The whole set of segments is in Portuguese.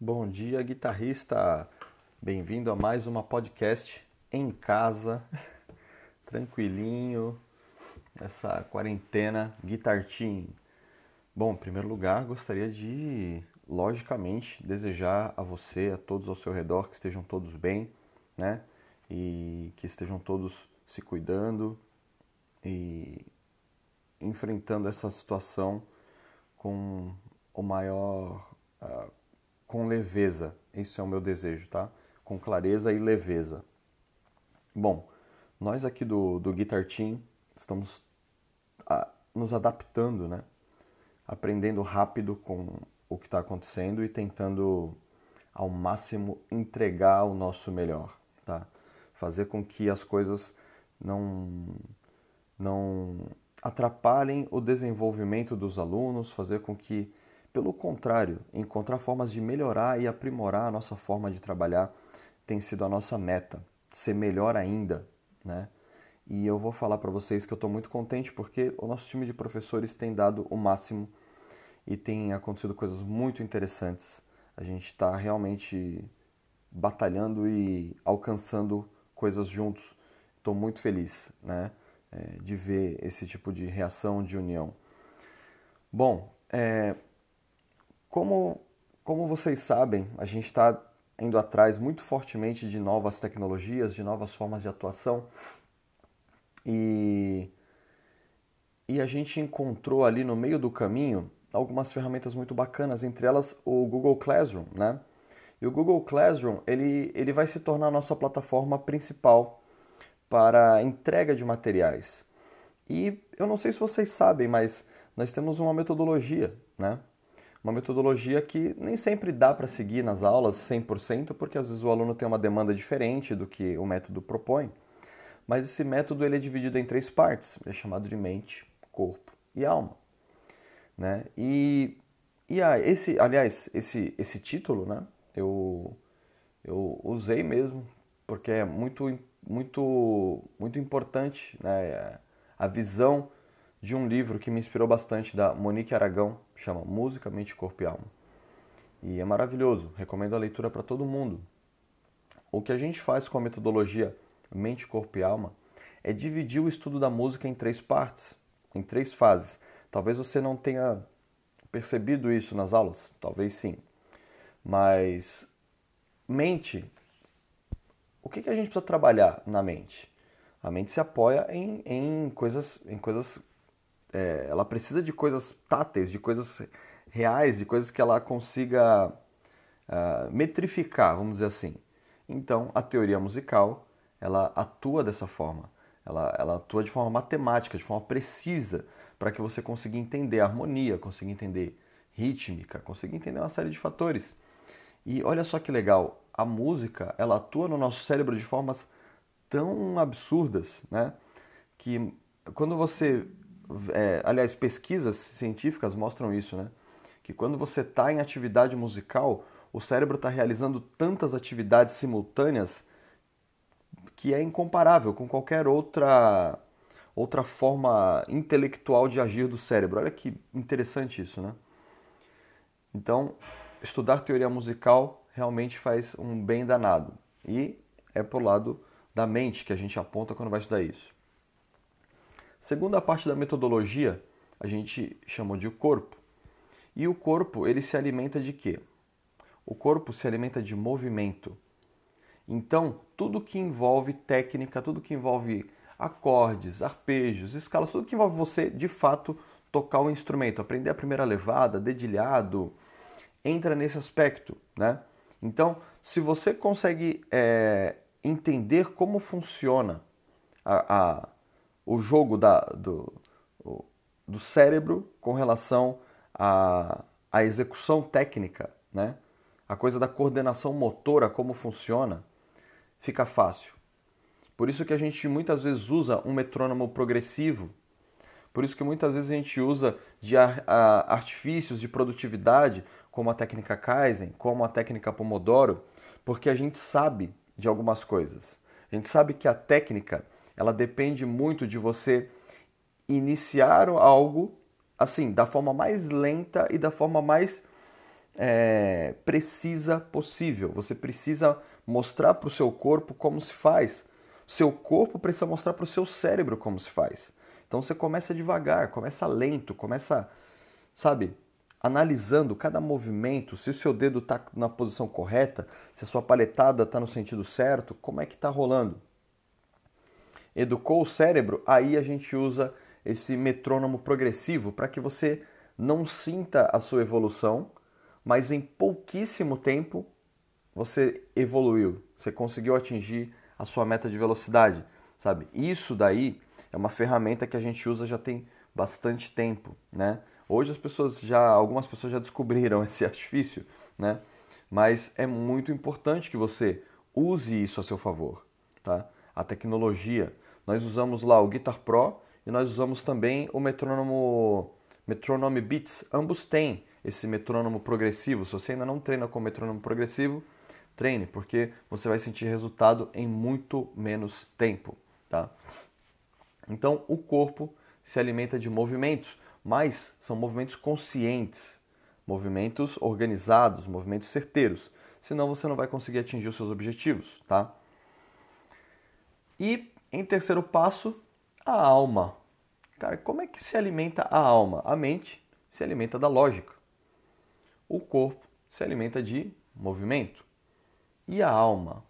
Bom dia, guitarrista! Bem-vindo a mais uma podcast em casa, tranquilinho, nessa quarentena Guitar Team. Bom, em primeiro lugar, gostaria de, logicamente, desejar a você, a todos ao seu redor, que estejam todos bem, né? E que estejam todos se cuidando e enfrentando essa situação com o maior. Com leveza. Isso é o meu desejo, tá? Com clareza e leveza. Bom, nós aqui do, do Guitar Team estamos a, nos adaptando, né? Aprendendo rápido com o que está acontecendo e tentando ao máximo entregar o nosso melhor, tá? Fazer com que as coisas não não atrapalhem o desenvolvimento dos alunos, fazer com que, pelo contrário, encontrar formas de melhorar e aprimorar a nossa forma de trabalhar tem sido a nossa meta, ser melhor ainda, né? E eu vou falar para vocês que eu estou muito contente porque o nosso time de professores tem dado o máximo e tem acontecido coisas muito interessantes. A gente está realmente batalhando e alcançando coisas juntos. Estou muito feliz, né? é, de ver esse tipo de reação de união. Bom, é, como, como vocês sabem, a gente está indo atrás muito fortemente de novas tecnologias, de novas formas de atuação e, e a gente encontrou ali no meio do caminho algumas ferramentas muito bacanas, entre elas o Google Classroom, né? E o Google Classroom ele, ele vai se tornar a nossa plataforma principal para entrega de materiais. E eu não sei se vocês sabem, mas nós temos uma metodologia, né? Uma metodologia que nem sempre dá para seguir nas aulas 100%, porque às vezes o aluno tem uma demanda diferente do que o método propõe. Mas esse método ele é dividido em três partes, é chamado de mente, corpo e alma, né? E e ah, esse, aliás, esse esse título, né? Eu eu usei mesmo porque é muito muito, muito importante né? a visão de um livro que me inspirou bastante, da Monique Aragão, chama Música, Mente, Corpo e Alma. E é maravilhoso, recomendo a leitura para todo mundo. O que a gente faz com a metodologia Mente, Corpo e Alma é dividir o estudo da música em três partes, em três fases. Talvez você não tenha percebido isso nas aulas, talvez sim. Mas mente o que, que a gente precisa trabalhar na mente? A mente se apoia em, em coisas, em coisas é, ela precisa de coisas táteis, de coisas reais, de coisas que ela consiga uh, metrificar, vamos dizer assim. Então, a teoria musical, ela atua dessa forma. Ela, ela atua de forma matemática, de forma precisa, para que você consiga entender a harmonia, consiga entender rítmica, consiga entender uma série de fatores. E olha só que legal, a música ela atua no nosso cérebro de formas tão absurdas, né? Que quando você, é, aliás, pesquisas científicas mostram isso, né? Que quando você está em atividade musical, o cérebro está realizando tantas atividades simultâneas que é incomparável com qualquer outra outra forma intelectual de agir do cérebro. Olha que interessante isso, né? Então, estudar teoria musical realmente faz um bem danado. E é por lado da mente que a gente aponta quando vai estudar isso. Segunda parte da metodologia, a gente chamou de corpo. E o corpo, ele se alimenta de quê? O corpo se alimenta de movimento. Então, tudo que envolve técnica, tudo que envolve acordes, arpejos, escalas, tudo que envolve você, de fato, tocar o instrumento, aprender a primeira levada, dedilhado, entra nesse aspecto, né? Então, se você consegue é, entender como funciona a, a, o jogo da, do, do cérebro com relação à, à execução técnica, né? a coisa da coordenação motora, como funciona, fica fácil. Por isso que a gente muitas vezes usa um metrônomo progressivo. Por isso que muitas vezes a gente usa de artifícios de produtividade como a técnica Kaizen, como a técnica Pomodoro, porque a gente sabe de algumas coisas. A gente sabe que a técnica, ela depende muito de você iniciar algo assim, da forma mais lenta e da forma mais é, precisa possível. Você precisa mostrar para o seu corpo como se faz. Seu corpo precisa mostrar para o seu cérebro como se faz. Então você começa devagar, começa lento, começa, sabe, analisando cada movimento, se o seu dedo está na posição correta, se a sua paletada está no sentido certo, como é que está rolando. Educou o cérebro, aí a gente usa esse metrônomo progressivo para que você não sinta a sua evolução, mas em pouquíssimo tempo você evoluiu, você conseguiu atingir a sua meta de velocidade, sabe? Isso daí é uma ferramenta que a gente usa já tem bastante tempo, né? Hoje as pessoas já, algumas pessoas já descobriram esse artifício, né? Mas é muito importante que você use isso a seu favor, tá? A tecnologia. Nós usamos lá o Guitar Pro e nós usamos também o metrônomo Metronome Beats. Ambos têm esse metrônomo progressivo. Se você ainda não treina com metrônomo progressivo, treine, porque você vai sentir resultado em muito menos tempo, tá? Então, o corpo se alimenta de movimentos, mas são movimentos conscientes, movimentos organizados, movimentos certeiros. Senão você não vai conseguir atingir os seus objetivos, tá? E em terceiro passo, a alma. Cara, como é que se alimenta a alma? A mente se alimenta da lógica. O corpo se alimenta de movimento. E a alma?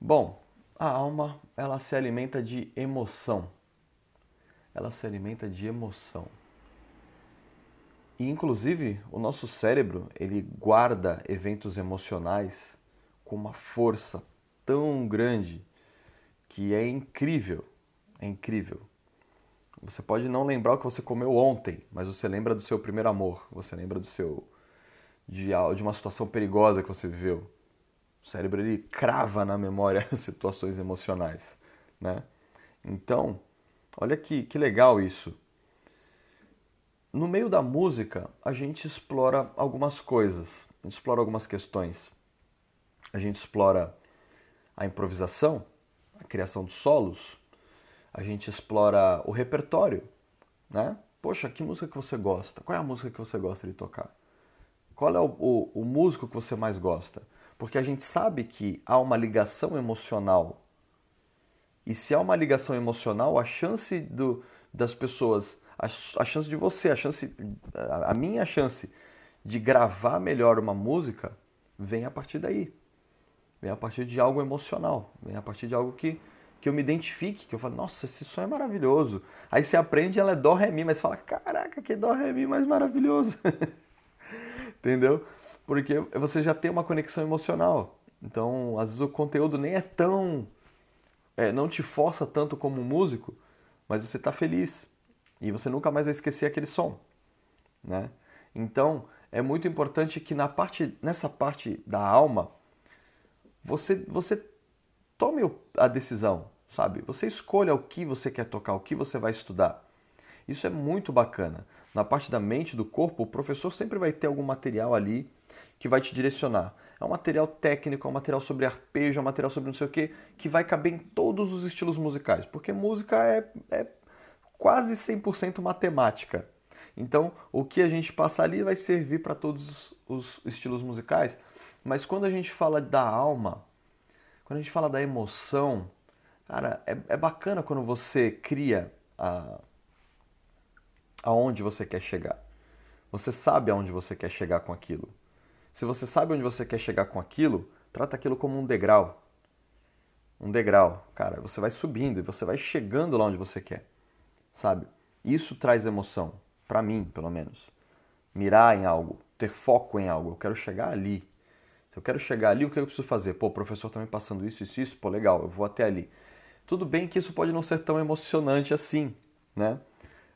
Bom, a alma ela se alimenta de emoção. Ela se alimenta de emoção. E inclusive o nosso cérebro ele guarda eventos emocionais com uma força tão grande que é incrível, é incrível. Você pode não lembrar o que você comeu ontem, mas você lembra do seu primeiro amor, você lembra do seu de, de uma situação perigosa que você viveu. O cérebro ele crava na memória situações emocionais, né? Então, olha que, que legal isso. No meio da música, a gente explora algumas coisas, a gente explora algumas questões. A gente explora a improvisação, criação de solos, a gente explora o repertório, né? Poxa, que música que você gosta? Qual é a música que você gosta de tocar? Qual é o, o, o músico que você mais gosta? Porque a gente sabe que há uma ligação emocional. E se há uma ligação emocional, a chance do, das pessoas, a, a chance de você, a chance, a, a minha chance de gravar melhor uma música vem a partir daí. Vem a partir de algo emocional, vem a partir de algo que, que eu me identifique, que eu falo, nossa, esse som é maravilhoso. Aí você aprende, ela é dó, ré, mi, mas fala, caraca, que dó, ré, mi mais maravilhoso. entendeu? Porque você já tem uma conexão emocional. Então, às vezes o conteúdo nem é tão. É, não te força tanto como músico, mas você está feliz. E você nunca mais vai esquecer aquele som. Né? Então, é muito importante que na parte, nessa parte da alma, você, você tome a decisão, sabe? Você escolha o que você quer tocar, o que você vai estudar. Isso é muito bacana na parte da mente, do corpo, o professor sempre vai ter algum material ali que vai te direcionar. É um material técnico, é um material sobre arpejo, é um material sobre não sei o que, que vai caber em todos os estilos musicais, porque música é, é quase 100% matemática. Então, o que a gente passa ali vai servir para todos os estilos musicais, mas quando a gente fala da alma, quando a gente fala da emoção, cara, é, é bacana quando você cria a, aonde você quer chegar. Você sabe aonde você quer chegar com aquilo. Se você sabe onde você quer chegar com aquilo, trata aquilo como um degrau. Um degrau, cara, você vai subindo e você vai chegando lá onde você quer. Sabe? Isso traz emoção, para mim, pelo menos. Mirar em algo, ter foco em algo, eu quero chegar ali. Eu quero chegar ali, o que eu preciso fazer? Pô, o professor tá me passando isso, isso, isso, pô, legal, eu vou até ali. Tudo bem que isso pode não ser tão emocionante assim, né?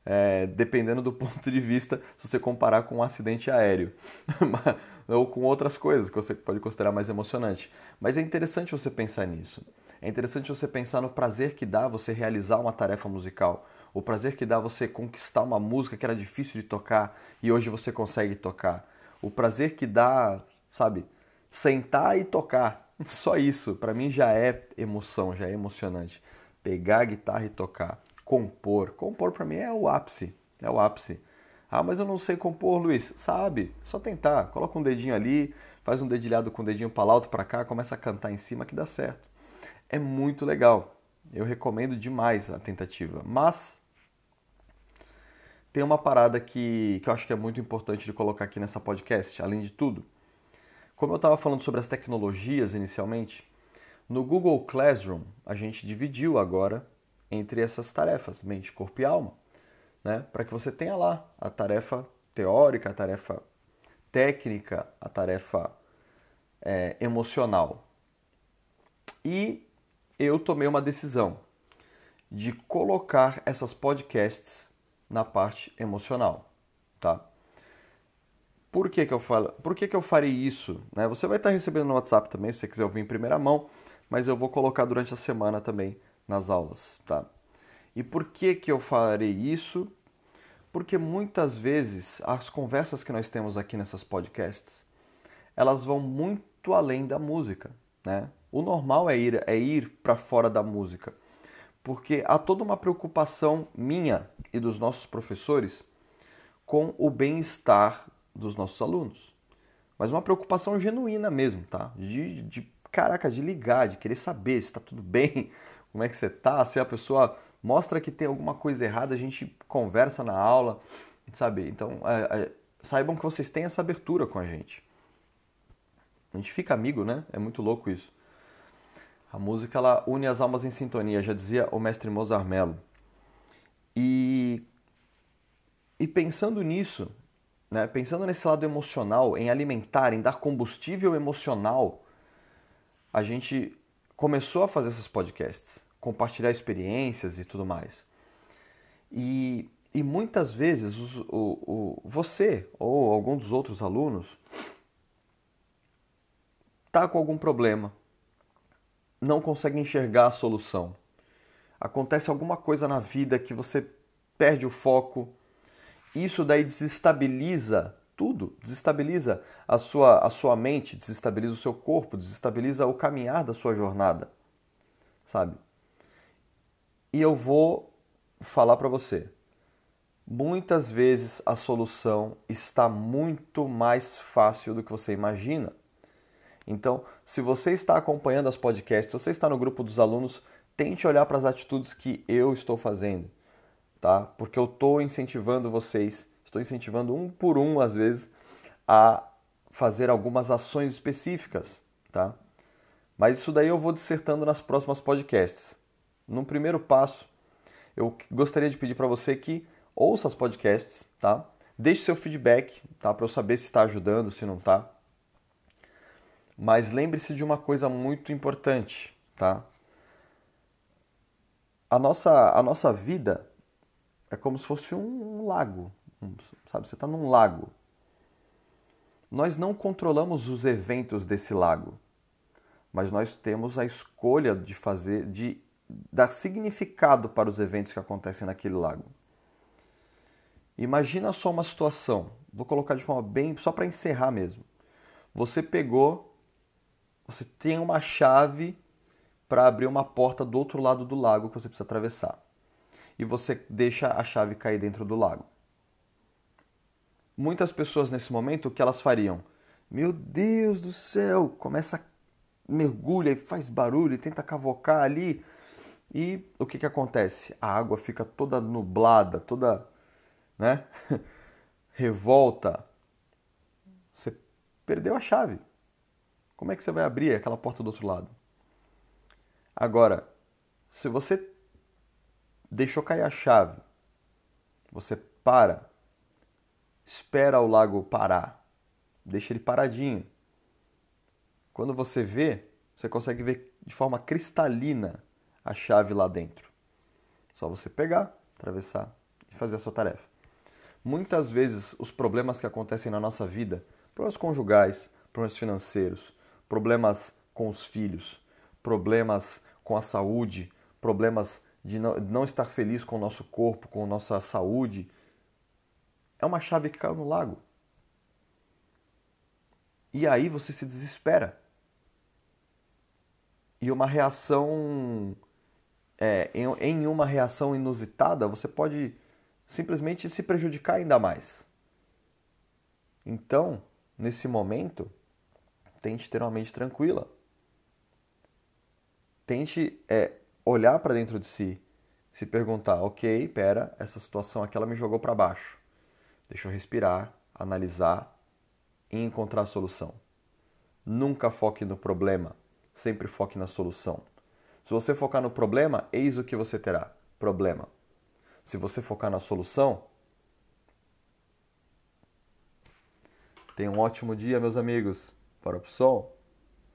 é, dependendo do ponto de vista, se você comparar com um acidente aéreo ou com outras coisas que você pode considerar mais emocionante. Mas é interessante você pensar nisso. É interessante você pensar no prazer que dá você realizar uma tarefa musical, o prazer que dá você conquistar uma música que era difícil de tocar e hoje você consegue tocar, o prazer que dá, sabe, sentar e tocar. Só isso, para mim já é emoção, já é emocionante. Pegar a guitarra e tocar compor. Compor para mim é o ápice, é o ápice. Ah, mas eu não sei compor, Luiz. Sabe, só tentar. Coloca um dedinho ali, faz um dedilhado com o dedinho para outro para cá, começa a cantar em cima que dá certo. É muito legal. Eu recomendo demais a tentativa. Mas tem uma parada que, que eu acho que é muito importante de colocar aqui nessa podcast, além de tudo. Como eu estava falando sobre as tecnologias inicialmente, no Google Classroom a gente dividiu agora entre essas tarefas, mente, corpo e alma, né? para que você tenha lá a tarefa teórica, a tarefa técnica, a tarefa é, emocional. E eu tomei uma decisão de colocar essas podcasts na parte emocional, tá? Por que, que eu falo? Por que, que eu farei isso? Né? Você vai estar recebendo no WhatsApp também, se você quiser ouvir em primeira mão, mas eu vou colocar durante a semana também nas aulas, tá? E por que que eu farei isso? Porque muitas vezes as conversas que nós temos aqui nessas podcasts, elas vão muito além da música, né? O normal é ir é ir para fora da música porque há toda uma preocupação minha e dos nossos professores com o bem-estar dos nossos alunos. Mas uma preocupação genuína mesmo, tá? De, de caraca, de ligar, de querer saber se está tudo bem, como é que você está, se a pessoa mostra que tem alguma coisa errada, a gente conversa na aula, sabe? Então, é, é, saibam que vocês têm essa abertura com a gente. A gente fica amigo, né? É muito louco isso. A música ela une as almas em sintonia, já dizia o mestre Mozart Mello. E, e pensando nisso, né, pensando nesse lado emocional, em alimentar, em dar combustível emocional, a gente começou a fazer esses podcasts, compartilhar experiências e tudo mais. E, e muitas vezes o, o, você ou algum dos outros alunos está com algum problema, não consegue enxergar a solução. Acontece alguma coisa na vida que você perde o foco. Isso daí desestabiliza tudo, desestabiliza a sua, a sua mente, desestabiliza o seu corpo, desestabiliza o caminhar da sua jornada, sabe? E eu vou falar para você, muitas vezes a solução está muito mais fácil do que você imagina. Então, se você está acompanhando as podcasts, se você está no grupo dos alunos, tente olhar para as atitudes que eu estou fazendo, tá? Porque eu estou incentivando vocês, estou incentivando um por um, às vezes, a fazer algumas ações específicas, tá? Mas isso daí eu vou dissertando nas próximas podcasts. No primeiro passo, eu gostaria de pedir para você que ouça as podcasts, tá? Deixe seu feedback, tá? Para eu saber se está ajudando, se não está. Mas lembre-se de uma coisa muito importante, tá? A nossa, a nossa vida é como se fosse um lago, sabe? Você está num lago. Nós não controlamos os eventos desse lago, mas nós temos a escolha de fazer, de dar significado para os eventos que acontecem naquele lago. Imagina só uma situação, vou colocar de forma bem, só para encerrar mesmo. Você pegou você tem uma chave para abrir uma porta do outro lado do lago que você precisa atravessar. E você deixa a chave cair dentro do lago. Muitas pessoas nesse momento, o que elas fariam? Meu Deus do céu! Começa, mergulha e faz barulho e tenta cavocar ali. E o que, que acontece? A água fica toda nublada, toda né? revolta. Você perdeu a chave. Como é que você vai abrir aquela porta do outro lado? Agora, se você deixou cair a chave, você para, espera o lago parar, deixa ele paradinho. Quando você vê, você consegue ver de forma cristalina a chave lá dentro. Só você pegar, atravessar e fazer a sua tarefa. Muitas vezes os problemas que acontecem na nossa vida, problemas conjugais, problemas financeiros, problemas com os filhos, problemas com a saúde, problemas de não estar feliz com o nosso corpo, com nossa saúde. É uma chave que caiu no lago. E aí você se desespera. E uma reação. É, em, em uma reação inusitada, você pode simplesmente se prejudicar ainda mais. Então, nesse momento, tente ter uma mente tranquila. Tente é, olhar para dentro de si, se perguntar: ok, pera, essa situação aqui ela me jogou para baixo. Deixa eu respirar, analisar e encontrar a solução. Nunca foque no problema, sempre foque na solução. Se você focar no problema, eis o que você terá: problema. Se você focar na solução, tenha um ótimo dia, meus amigos. Para o som.